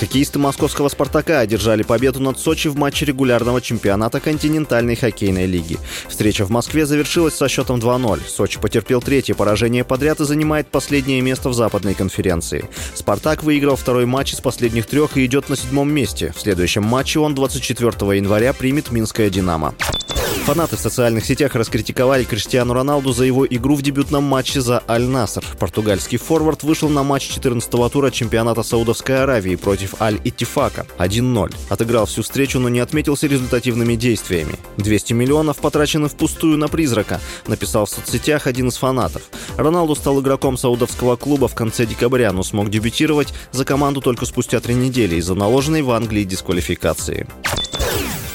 Хоккеисты московского «Спартака» одержали победу над Сочи в матче регулярного чемпионата континентальной хоккейной лиги. Встреча в Москве завершилась со счетом 2-0. Сочи потерпел третье поражение подряд и занимает последнее место в западной конференции. «Спартак» выиграл второй матч из последних трех и идет на седьмом месте. В следующем матче он 24 января примет «Минское Динамо». Фанаты в социальных сетях раскритиковали Криштиану Роналду за его игру в дебютном матче за Аль-Наср. Португальский форвард вышел на матч 14-го тура чемпионата Саудовской Аравии против Аль-Иттифака 1-0. Отыграл всю встречу, но не отметился результативными действиями. 200 миллионов потрачены впустую на призрака, написал в соцсетях один из фанатов. Роналду стал игроком саудовского клуба в конце декабря, но смог дебютировать за команду только спустя три недели из-за наложенной в Англии дисквалификации.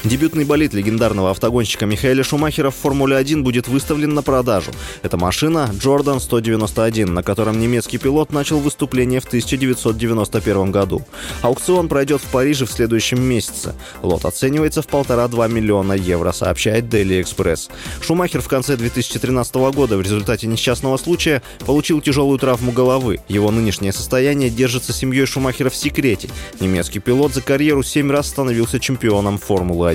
Дебютный болид легендарного автогонщика Михаэля Шумахера в Формуле-1 будет выставлен на продажу. Это машина Jordan 191, на котором немецкий пилот начал выступление в 1991 году. Аукцион пройдет в Париже в следующем месяце. Лот оценивается в полтора-два миллиона евро, сообщает Daily Express. Шумахер в конце 2013 года в результате несчастного случая получил тяжелую травму головы. Его нынешнее состояние держится семьей Шумахера в секрете. Немецкий пилот за карьеру семь раз становился чемпионом Формулы-1.